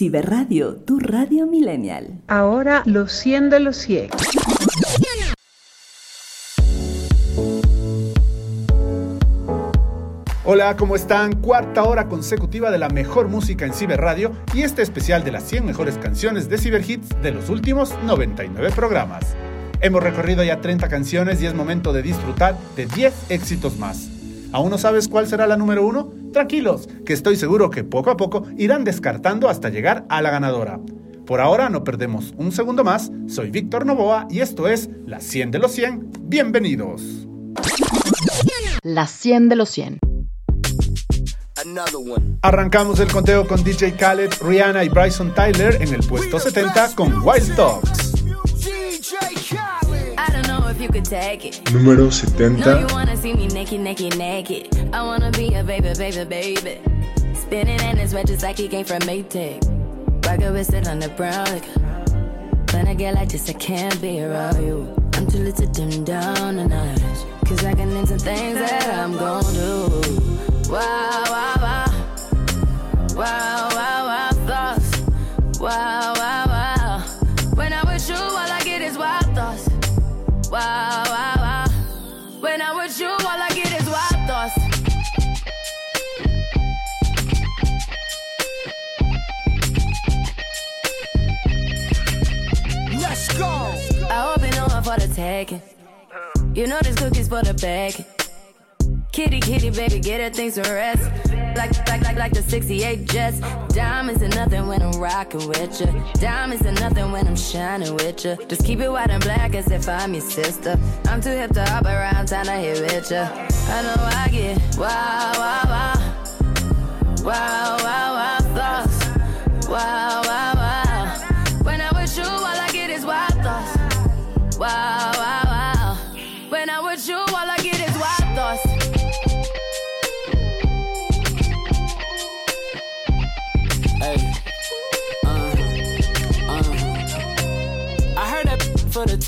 Ciberradio, tu radio millennial. Ahora los 100 de los 100. Hola, ¿cómo están? Cuarta hora consecutiva de la mejor música en Ciberradio y este especial de las 100 mejores canciones de Ciberhits de los últimos 99 programas. Hemos recorrido ya 30 canciones y es momento de disfrutar de 10 éxitos más. ¿Aún no sabes cuál será la número uno? Tranquilos, que estoy seguro que poco a poco irán descartando hasta llegar a la ganadora. Por ahora no perdemos un segundo más, soy Víctor Novoa y esto es La 100 de los 100. Bienvenidos. La 100 de los 100. Arrancamos el conteo con DJ Khaled, Rihanna y Bryson Tyler en el puesto 70 con Wild Dogs. Número 70. No, you wanna see me naked, naked, naked. I wanna be a baby, baby, baby. Spinning in his red just like he came from Maytag. Rocket with it on the brown. Like, when I get like this, I can't be around you. I'm too little to dim down the night. Cause I can into things that I'm gon' do. Wow, wow, wow. Wow, wow, You know this cookie's for the bag. Kitty, kitty, baby, get her things to rest. Like, like, like, like the 68 Jets. Diamonds are nothing when I'm rocking with you. Diamonds are nothing when I'm shining with you. Just keep it white and black as if I'm your sister. I'm too hip to hop around, time to hit with you. I know I get wow, wow, wow. Wow, wow,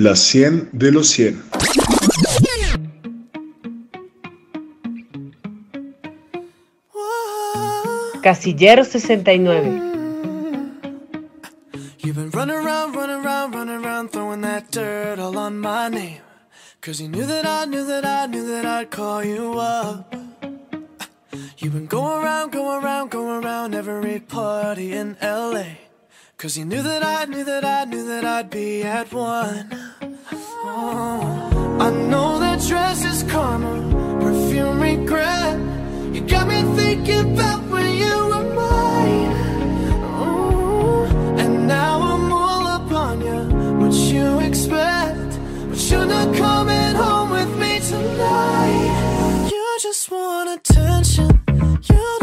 La 100 de los 100. Casillero 69. You've been running around, running around, running around, throwing that dirt all on my name. Cause you knew that I knew that I knew that I'd call you up. You've been going around, going around, going around every party in LA. Cause you knew that I knew that I knew that I'd be at one. I know that dress is karma, perfume regret. You got me thinking about when you were mine. Ooh, and now I'm all up on you. What you expect? But you're not coming home with me tonight. You just want attention. You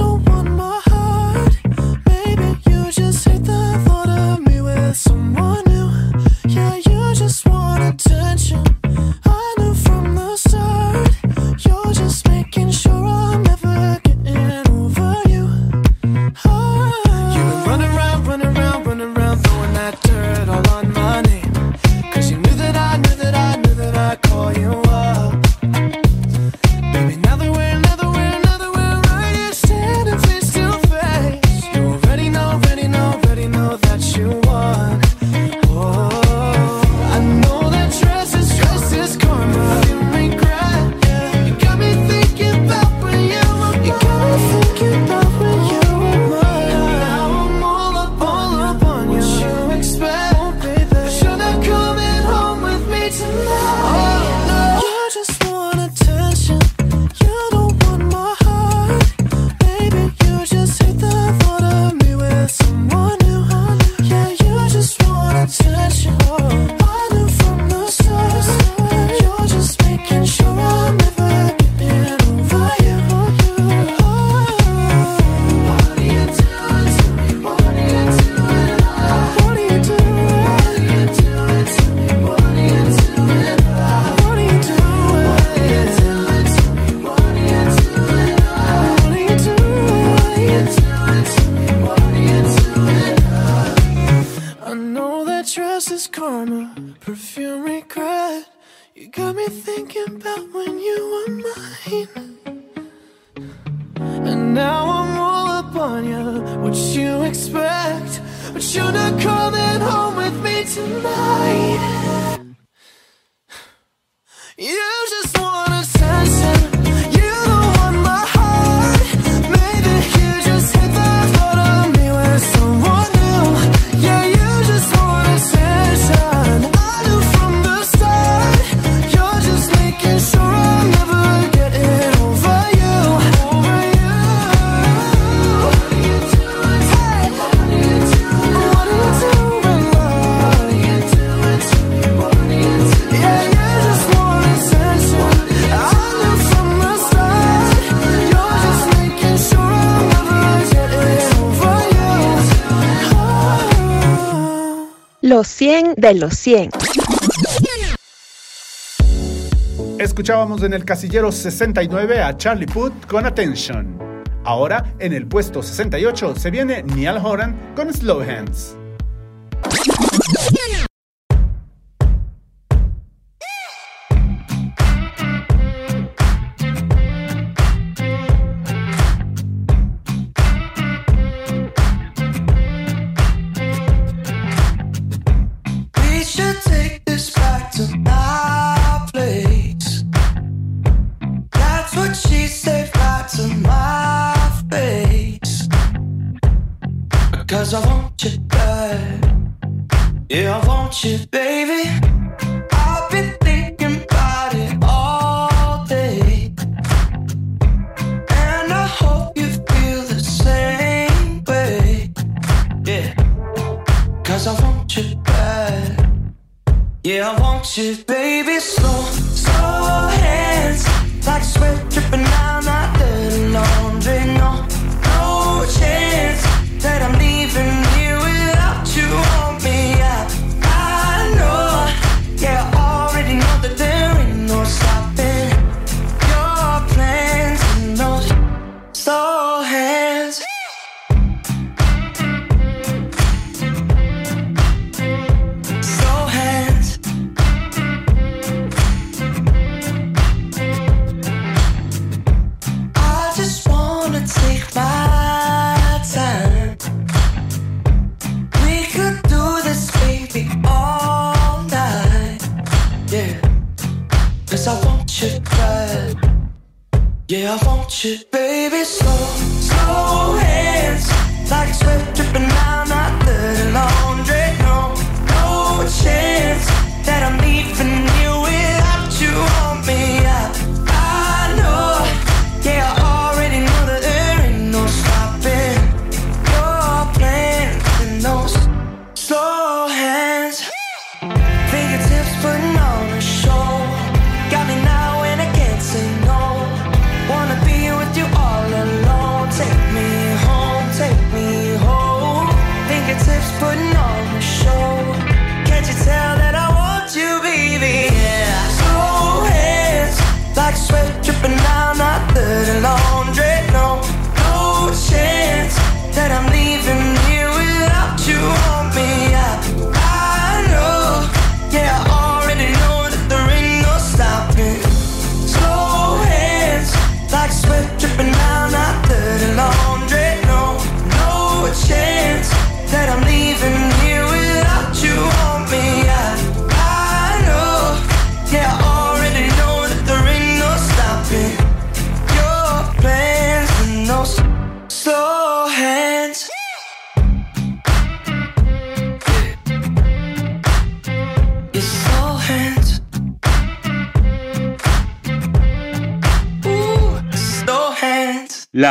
de los 100. Escuchábamos en el casillero 69 a Charlie Puth con Attention. Ahora, en el puesto 68 se viene Neil Horan con Slow Hands.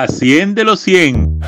la 100 de los 100.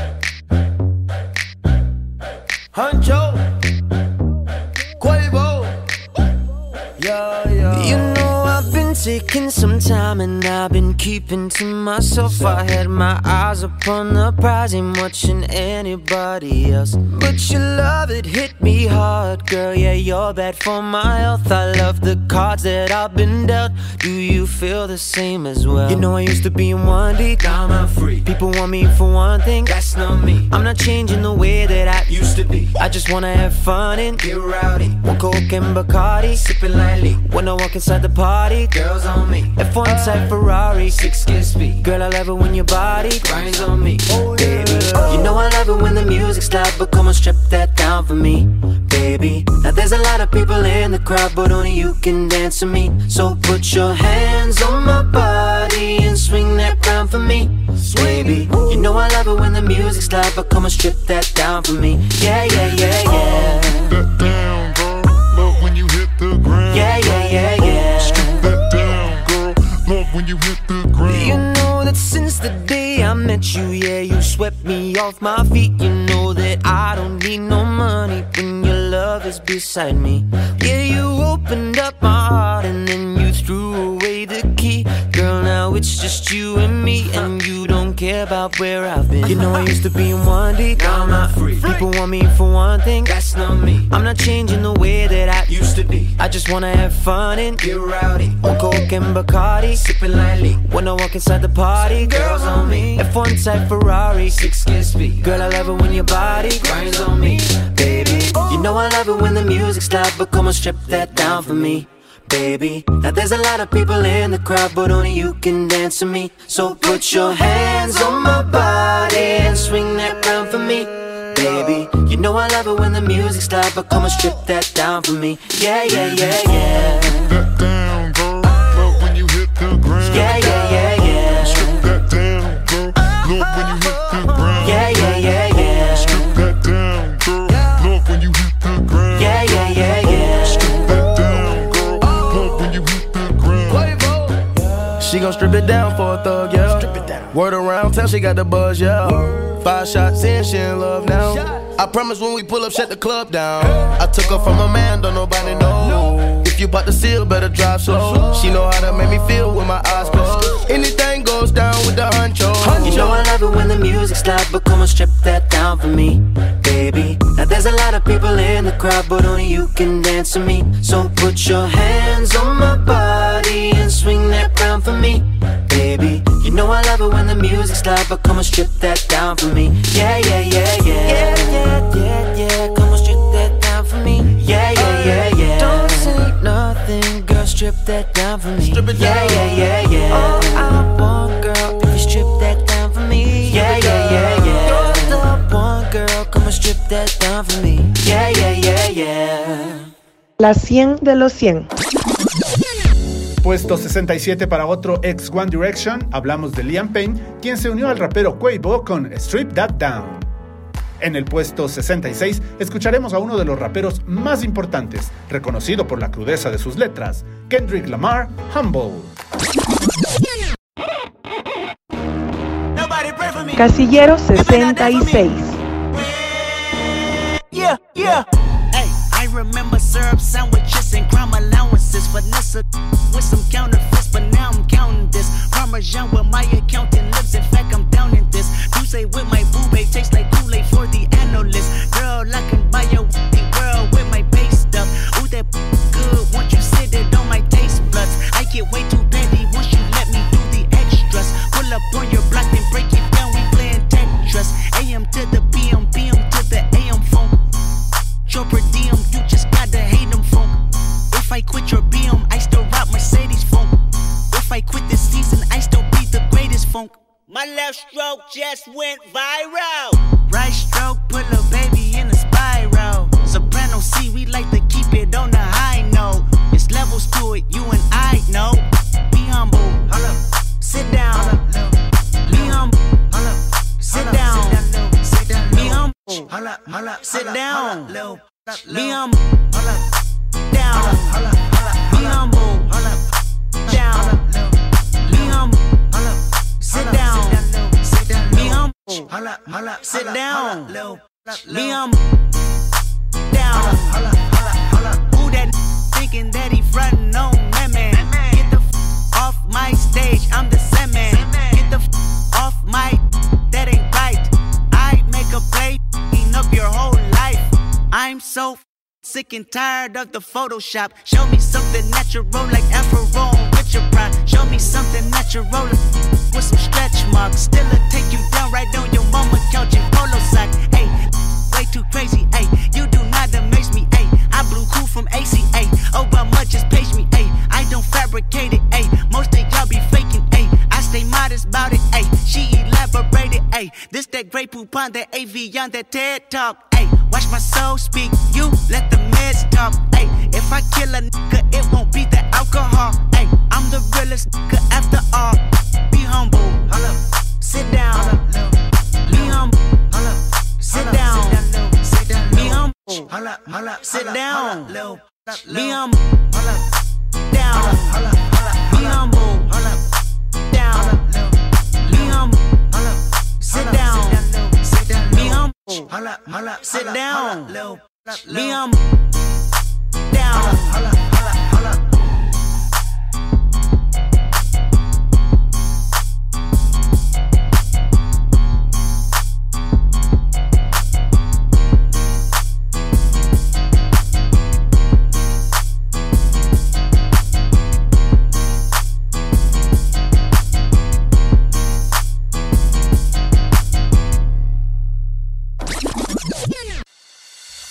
Time and I've been keeping to myself. I had my eyes upon the prize, ain't watching anybody else. But your love, it hit me hard, girl. Yeah, you're bad for my health. I love the cards that I've been dealt. Do you feel the same as well? You know I used to be in one deep, now I'm free. People want me for one thing, that's not me. I'm not changing the way that I used to be. I just wanna have fun and get rowdy. One coke and Bacardi, sipping lightly. When I walk inside the party, girls on me. F1 type Ferrari, six gear speed. Girl, I love it when your body grinds on me, oh baby. You know I love it when the music's loud, but come on, strip that down for me, baby. Now there's a lot of people in the crowd, but only you can dance to me. So put your hands on my body and swing that crown for me, baby. You know I love it when the music's loud, but come on, strip that down for me. Yeah, yeah, yeah, yeah. That down, girl. Love when you hit the ground. Yeah, yeah, yeah, you, yeah, you swept me off my feet. You know that I don't need no money when your love is beside me. Yeah, you opened up my heart and then you threw away the key. Girl, now it's just you and me, and you don't care about where I've been. You know I used to be in one deep, now I'm not free. People want me for one thing, that's not me. I'm not changing the way that I used to be. I just wanna have fun and get rowdy. On coke and Bacardi, sipping lightly. When I walk inside the party, girls on me. F1 type Ferrari, six gear speed. Girl, I love it when your body grinds on me, baby. You know I love it when the music's loud, but come on, strip that down for me. Baby, now there's a lot of people in the crowd, but only you can dance to me. So put your hands on my body and swing that crown for me. Baby, you know I love it when the music's loud, but come on, strip that down for me. Yeah, yeah, yeah, yeah. That down, girl. Love when you hit the ground. Yeah, yeah, yeah, yeah. Strip that down, girl. Love when you hit the ground. Yeah, yeah, yeah, yeah. Strip that down, girl. Love when you hit the ground. Yeah, yeah, yeah, yeah. Strip that down, girl. Love when you hit the ground. She gon' strip it down for a thug, yeah. Word around town, she got the buzz, yeah. Five shots in, she in love now. I promise when we pull up, shut the club down. I took her from a man, don't nobody know. If you bought the seal, better drive slow. She know how to make me feel with my eyes closed. Anything goes down with the honcho. You know I love it when the music's loud, but come on, strip that down for me, baby. Now there's a lot of people in the crowd, but only you can dance to me. So put your hands on my body and swing that crown for me, love it when the music's loud, but come on, strip that down for me. Yeah, yeah, yeah, yeah. Yeah, yeah, yeah, yeah. Come on, strip that down for me. Yeah, oh, yeah, yeah, yeah. Don't say nothing, girl. Strip that down for me. Strip it down. yeah, yeah, yeah. All I want, girl, if you strip that down for me. Yeah, yeah, yeah, yeah. You're the one, girl. Come on, strip that down for me. Yeah, yeah, yeah, yeah. La 100 de los 100. Puesto 67 para otro ex One Direction, hablamos de Liam Payne, quien se unió al rapero Quavo con Strip That Down. En el puesto 66 escucharemos a uno de los raperos más importantes, reconocido por la crudeza de sus letras, Kendrick Lamar, Humble. Casillero 66. Yeah, yeah. Remember syrup sandwiches and crime allowances. Vanessa with some counterfeits, but now I'm counting this. Parmesan with my accountant lips. In fact, I'm down in this. You say with my boo babe tastes like Kool-Aid for the analyst. Girl, I can buy your world tired of the Photoshop. Show me something natural like Afro with your pride. Show me something natural with some stretch marks. Still a take you down right on your mama couch in polo sock. Hey, way too crazy. Hey, you do not amaze me. Hey, I blew cool from ACA. Obama just page me. Hey, I don't fabricate it. Hey, most of y'all be faking. Hey, I stay modest about it. Hey, she elaborated. Hey, this that great poupon, that AV on that TED talk. Hey, watch my soul speak. You let the meds talk. Hey, if I kill a nigga, it won't be the alcohol. Hey, I'm the realest nigga after all. Be humble. Sit down. Be humble. Sit down. Be humble. Sit down. Be humble. Down. Be humble. Sit down. Be humble. Sit down. Be humble. Down.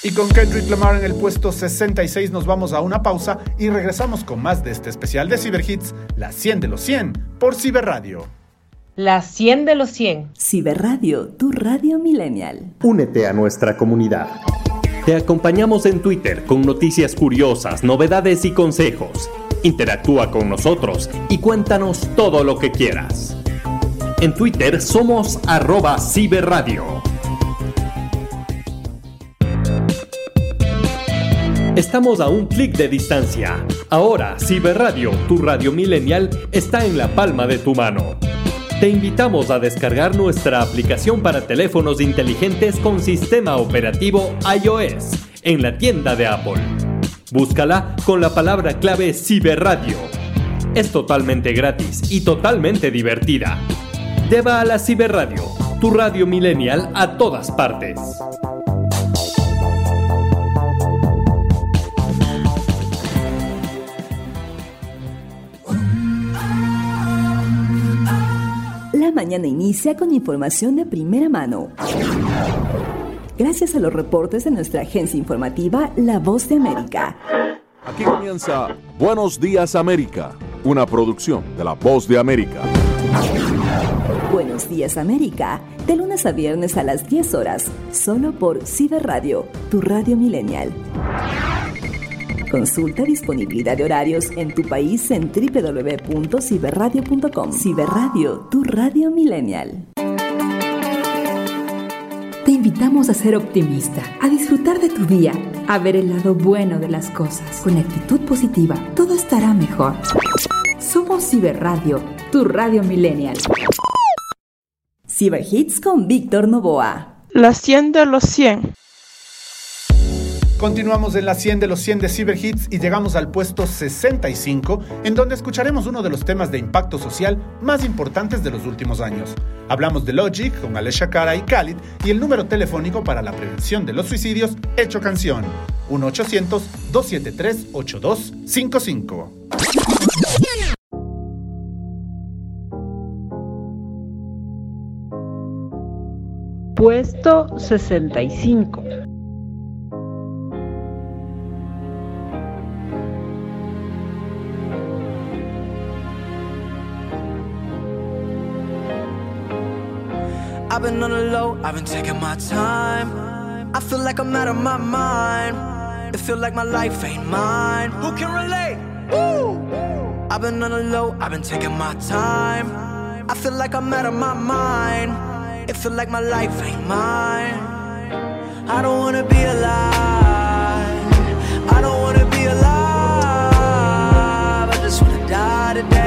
Y con Kendrick Lamar en el puesto 66 nos vamos a una pausa y regresamos con más de este especial de Cyberhits, la 100 de los 100, por Ciberradio. La 100 de los 100. Ciberradio, tu radio millennial. Únete a nuestra comunidad. Te acompañamos en Twitter con noticias curiosas, novedades y consejos. Interactúa con nosotros y cuéntanos todo lo que quieras. En Twitter somos arroba ciberradio. Estamos a un clic de distancia. Ahora, Ciberradio, tu radio millennial, está en la palma de tu mano. Te invitamos a descargar nuestra aplicación para teléfonos inteligentes con sistema operativo iOS en la tienda de Apple. Búscala con la palabra clave Ciberradio. Es totalmente gratis y totalmente divertida. Lleva a la Ciberradio, tu radio millennial a todas partes. Mañana inicia con información de primera mano. Gracias a los reportes de nuestra agencia informativa La Voz de América. Aquí comienza Buenos Días América, una producción de La Voz de América. Buenos días América, de lunes a viernes a las 10 horas, solo por Ciberradio, tu radio millennial. Consulta disponibilidad de horarios en tu país en www.ciberradio.com. Ciberradio, tu radio millennial. Te invitamos a ser optimista, a disfrutar de tu día, a ver el lado bueno de las cosas. Con actitud positiva, todo estará mejor. Somos Ciberradio, tu radio millennial. Ciberhits con Víctor Novoa. La 100 de los 100. Continuamos en la 100 de los 100 de Cyberhits y llegamos al puesto 65, en donde escucharemos uno de los temas de impacto social más importantes de los últimos años. Hablamos de Logic con Alessia Cara y Khalid y el número telefónico para la prevención de los suicidios hecho canción, 1-800-273-8255. Puesto 65. I've been on the low, I've been taking my time. I feel like I'm out of my mind. It feel like my life ain't mine. Who can relate? Woo! I've been on the low, I've been taking my time. I feel like I'm out of my mind. It feel like my life ain't mine. I don't wanna be alive. I don't wanna be alive. I just wanna die today.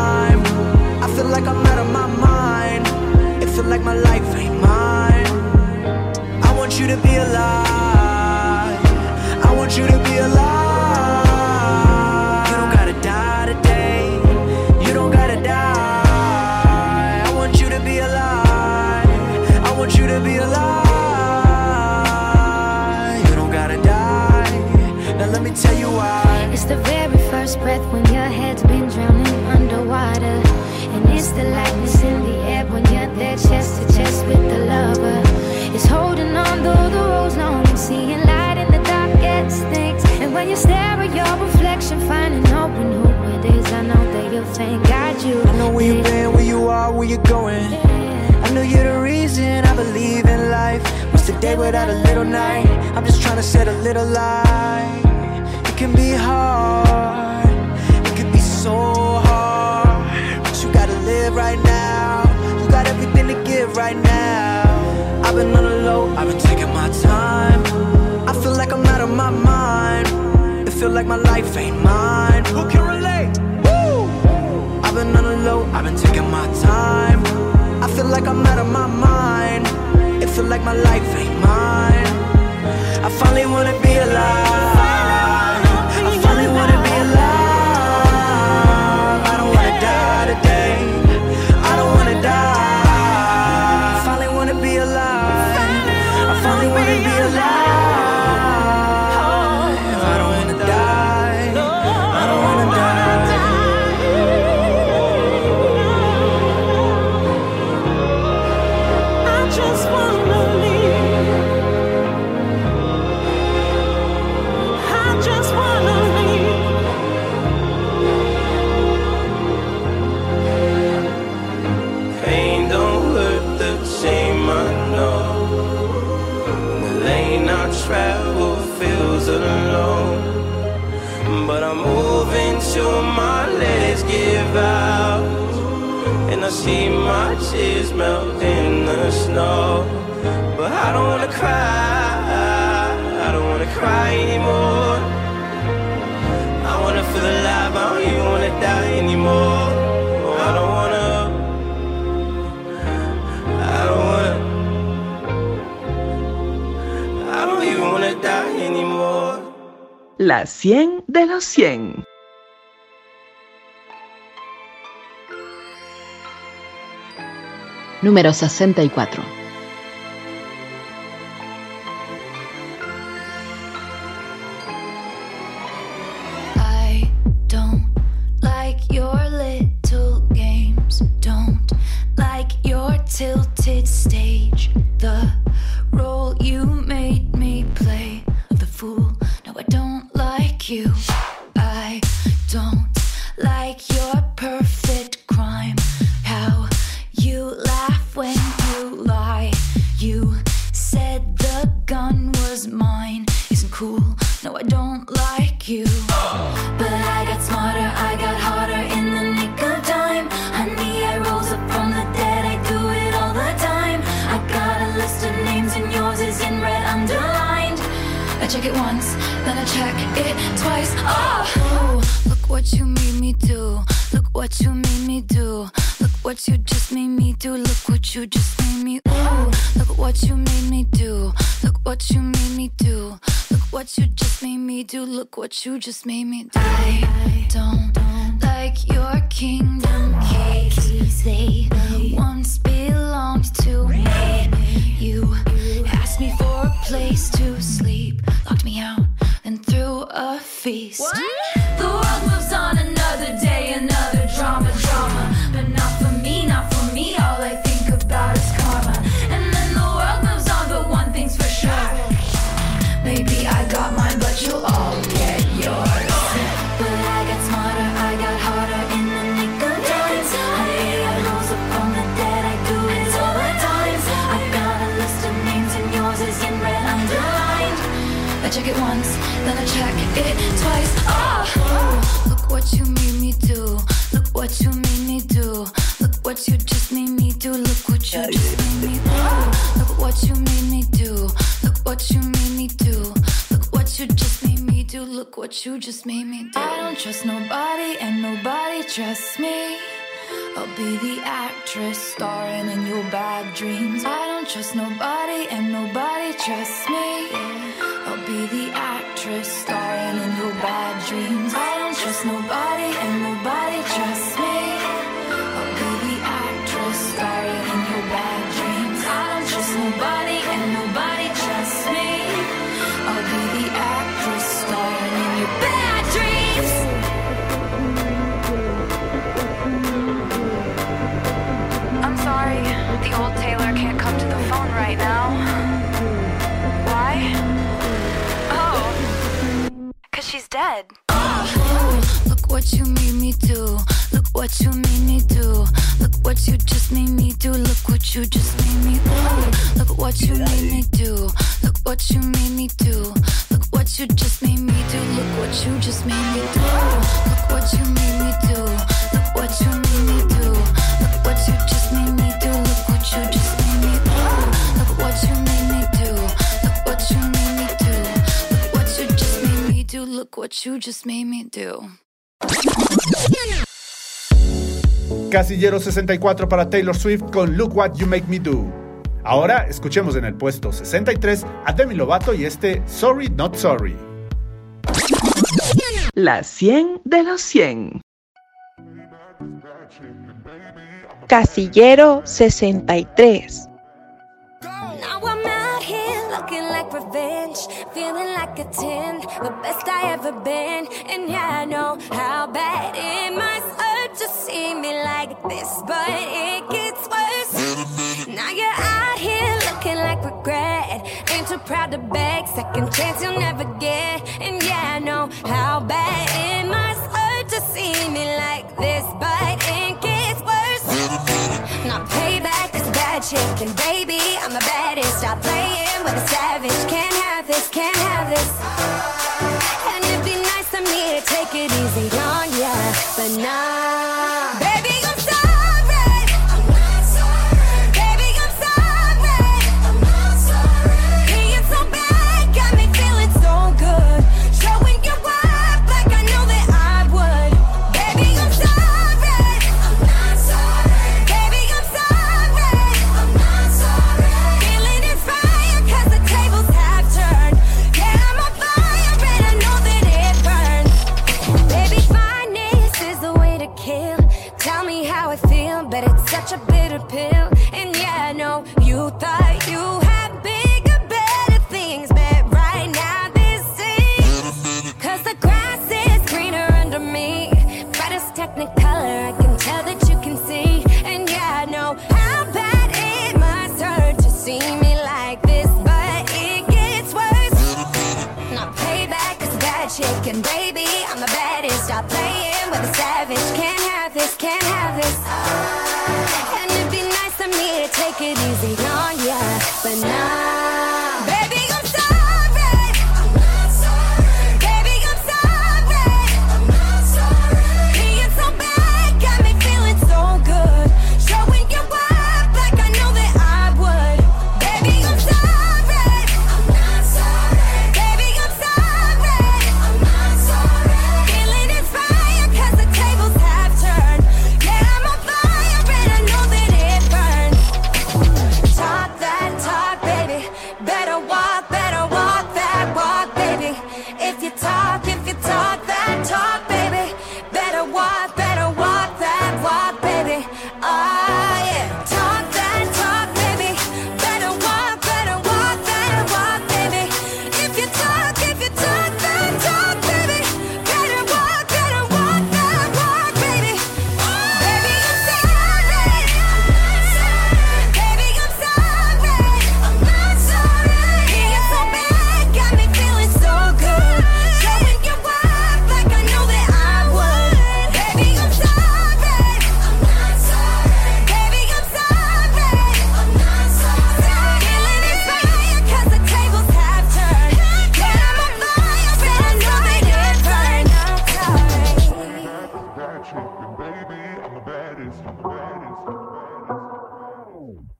Time. I feel like I'm out of my mind. It feel like my life ain't mine. I want you to be alive. I want you to be alive. You don't gotta die today. You don't gotta die. I want you to be alive. I want you to be alive. You don't gotta die. Now let me tell you why. It's the very first breath when the lightness in the air when you're there chest to chest with the lover. It's holding on though the road's long and seeing light in the darkest things. And when you stare at your reflection, finding hope in who it is, I know that you'll thank God you. I know where you've been, where you are, where you're going. I know you're the reason I believe in life. What's the day without a little night? I'm just trying to set a little light. It can be hard, my life ain't mine. Who can relate? Woo! I've been on the low, I've been taking my time. I feel like I'm out of my mind. It feel like my life ain't mine. I finally wanna my legs give out. And I see my tears melt in the snow. But I don't wanna cry, I don't wanna cry anymore. I wanna feel alive, I don't even wanna die anymore. Oh. La 100 de los 100. Número 64. Check it twice. Oh, look what you made me do. Look what you made me do. Look what you just made me do. Look what you just made me. Ooh, look what you made me do. Look what you made me do. What you just made me do. Look what you just made me do. I don't like your kingdom keys. They once belonged to me. You asked me for a place to sleep, locked me out, then threw a feast. The world moves on another day, another drama, drama. But not for me, not for me. All I think check it once, then I check it what you just made me do. I don't trust nobody, and nobody trusts me. I'll be the actress starring in your bad dreams. I don't trust nobody, and nobody trusts me. I'll be the actress starring in your bad dreams. I don't trust nobody, and nobody old Taylor can't come to the phone right now. Why? Oh, cause she's dead. Look what you made me do. Look what you made me do. Look what you just made me do. Look what you just made me do. Look what you made me do. Look what you made me do. Look what you just made me do. Look what you just made me do. What you just made me do. Casillero 64 para Taylor Swift con Look What You Make Me Do. Ahora escuchemos en el puesto 63 a Demi Lovato y este Sorry Not Sorry. La 100 de los 100. Casillero 63. A 10, the best I ever been. And yeah, I know how bad it must hurt to see me like this, but it gets worse. Now you're out here looking like regret, ain't too proud to beg, second chance you'll never get. And yeah, I know how bad it must hurt to see me like this, but it gets worse. Now payback is bad chick and baby I'm the baddest Stop playing with a savage Can't can't have this. And it'd be nice of me to take it easy on ya But nah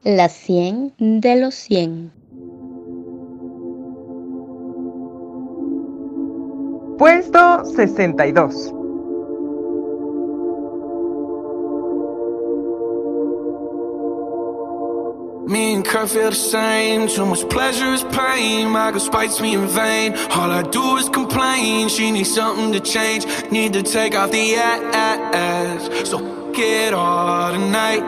La 100 de los 100. Puesto 62. Me and Kurt feel the same. Too much pleasure is pain. My girl spites me in vain. All I do is complain. She needs something to change. Need to take off the ass. So get all tonight.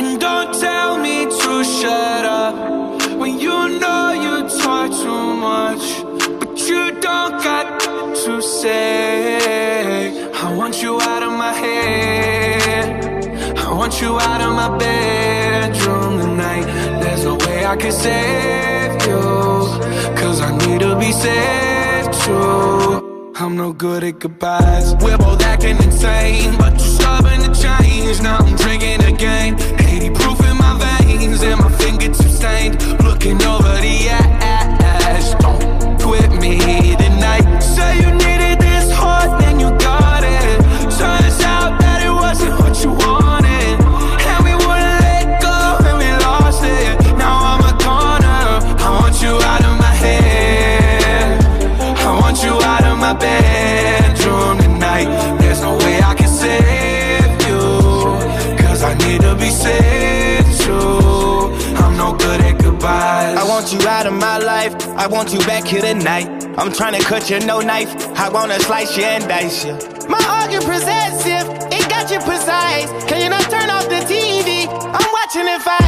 And don't tell me to shut up. When you know you talk too much. But you don't got to say. I want you out of my head. I want you out of my bedroom tonight. There's no way I can save you. Cause I need to be saved too. I'm no good at goodbyes. We're both acting insane, but you're stubborn to change. Now I'm drinking again. 80 proof in my veins, and my fingertips stained. Looking over the ash. Want you back here tonight. I'm trying to cut you no knife. I wanna slice you and dice you. My argument possessive, it got you precise. Can you not turn off the TV? I'm watching it fight.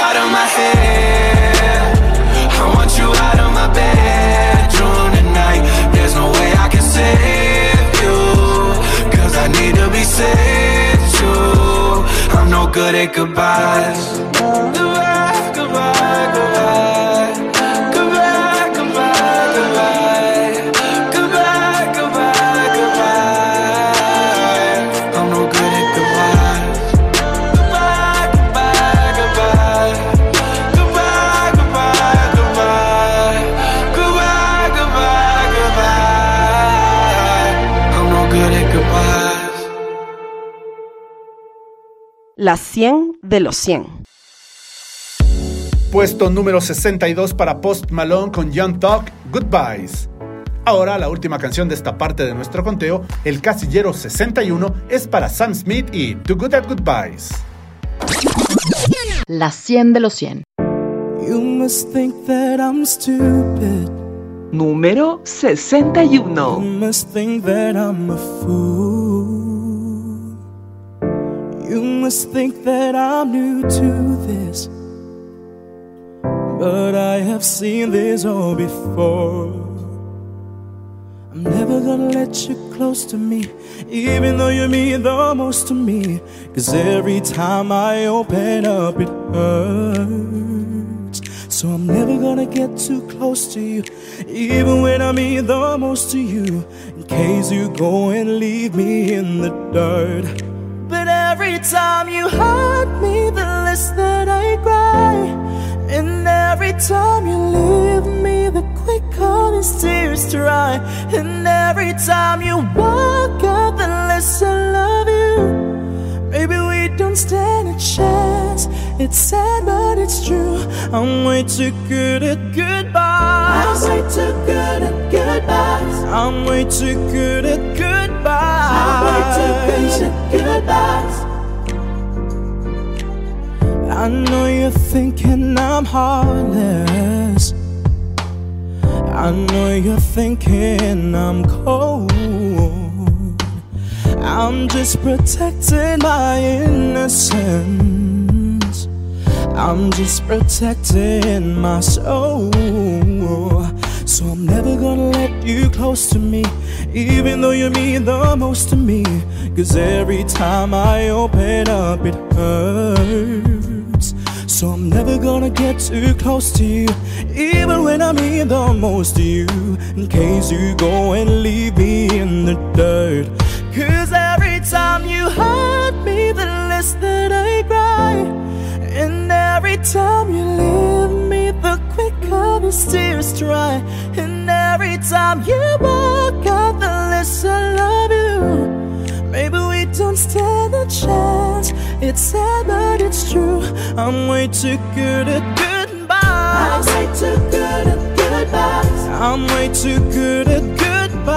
Out of my head. I want you out of my bedroom tonight. There's no way I can save you. Cause I need to be saved too. I'm no good at goodbyes. 100 de los 100. Puesto número 62 para Post Malone con Young Talk, Goodbyes. Ahora la última canción de esta parte de nuestro conteo, el casillero 61, es para Sam Smith y Too Good at Goodbyes. La 100 de los 100. You must think that I'm stupid. Número 61. You must think that I'm a fool. You must think that I'm new to this. But I have seen this all before. I'm never gonna let you close to me, even though you mean the most to me. Cause every time I open up, it hurts. So I'm never gonna get too close to you, even when I mean the most to you. In case you go and leave me in the dirt. Every time you hurt me, the less that I cry. And every time you leave me, the quicker these tears dry. And every time you walk out, the less I love you. Maybe we don't stand a chance. It's sad, but it's true. I'm way too good at goodbyes. I'm way too good at goodbyes. I'm way too good at goodbyes. I'm way too good at goodbyes. I know you're thinking I'm heartless. I know you're thinking I'm cold. I'm just protecting my innocence. I'm just protecting my soul. So I'm never gonna let you close to me, even though you mean the most to me. Cause every time I open up, it hurts. So I'm never gonna get too close to you, even when I mean the most to you. In case you go and leave me in the dirt. Cause every time you hurt me, the less that I cry. Every time you leave me, the quicker the tears dry. And every time you walk out, the less I love you. Maybe we don't stand a chance. It's sad, but it's true. I'm way too good at goodbyes. I'm way too good at goodbyes. I'm way too good at goodbyes.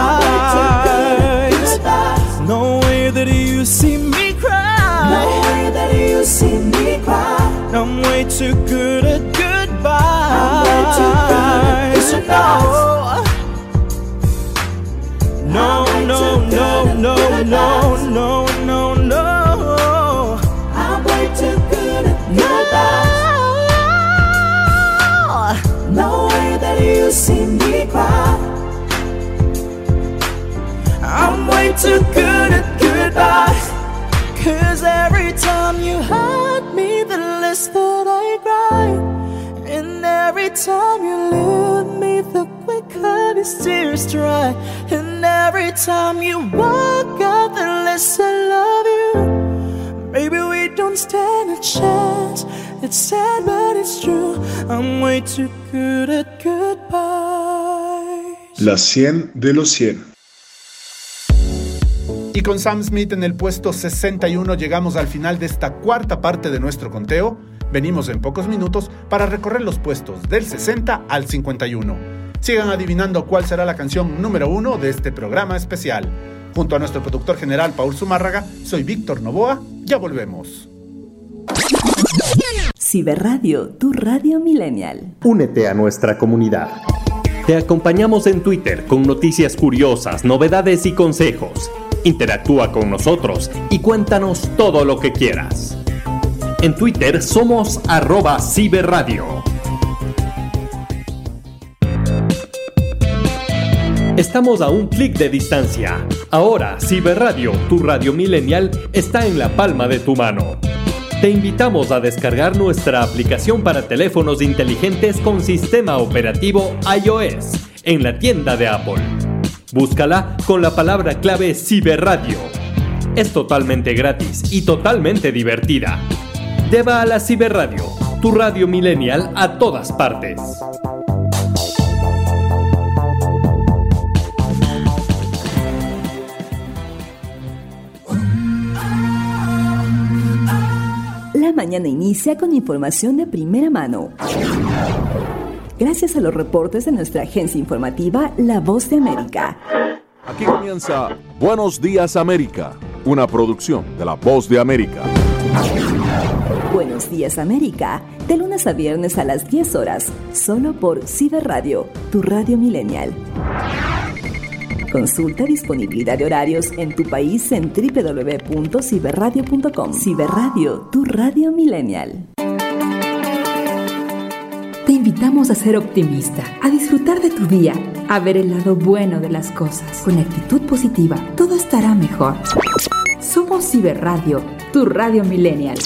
I'm way too good at goodbyes. No way that you see me cry. No way that you see me cry. I'm way too good at goodbyes. I'm way too good. No, no, no, no, no, no, no, no. I'm way too good at goodbyes. No way that you see me cry. I'm way too good at goodbyes. Cause every time you hurt time you leave me, the quicker these tears dry. And every time you walk out, the less I love you. Maybe we don't stand a chance. It's sad, but it's true. I'm way too good at goodbye. La 100 de los 100. Y con Sam Smith en el puesto 61 llegamos al final de esta cuarta parte de nuestro conteo. Venimos en pocos minutos para recorrer los puestos del 60 al 51. Sigan adivinando cuál será la canción número uno de este programa especial. Junto a nuestro productor general Paul Zumárraga, soy Víctor Novoa. Ya volvemos. Ciberradio, tu radio millennial. Únete a nuestra comunidad. Te acompañamos en Twitter con noticias curiosas, novedades y consejos. Interactúa con nosotros y cuéntanos todo lo que quieras. En Twitter somos arroba ciberradio. Estamos a un clic de distancia. Ahora, Ciberradio, tu radio millennial, está en la palma de tu mano. Te invitamos a descargar nuestra aplicación para teléfonos inteligentes con sistema operativo iOS en la tienda de Apple. Búscala con la palabra clave Ciberradio. Es totalmente gratis y totalmente divertida. Lleva a la Ciberradio, tu radio millennial a todas partes. La mañana inicia con información de primera mano. Gracias a los reportes de nuestra agencia informativa La Voz de América. Aquí comienza Buenos Días América, una producción de La Voz de América. Buenos días América, de lunes a viernes a las 10 horas, solo por Ciberradio, tu radio millennial. Consulta disponibilidad de horarios en tu país en www.ciberradio.com. Ciberradio, tu radio millennial. Te invitamos a ser optimista, a disfrutar de tu día, a ver el lado bueno de las cosas. Con actitud positiva, todo estará mejor. Ciberradio, tu radio millennial.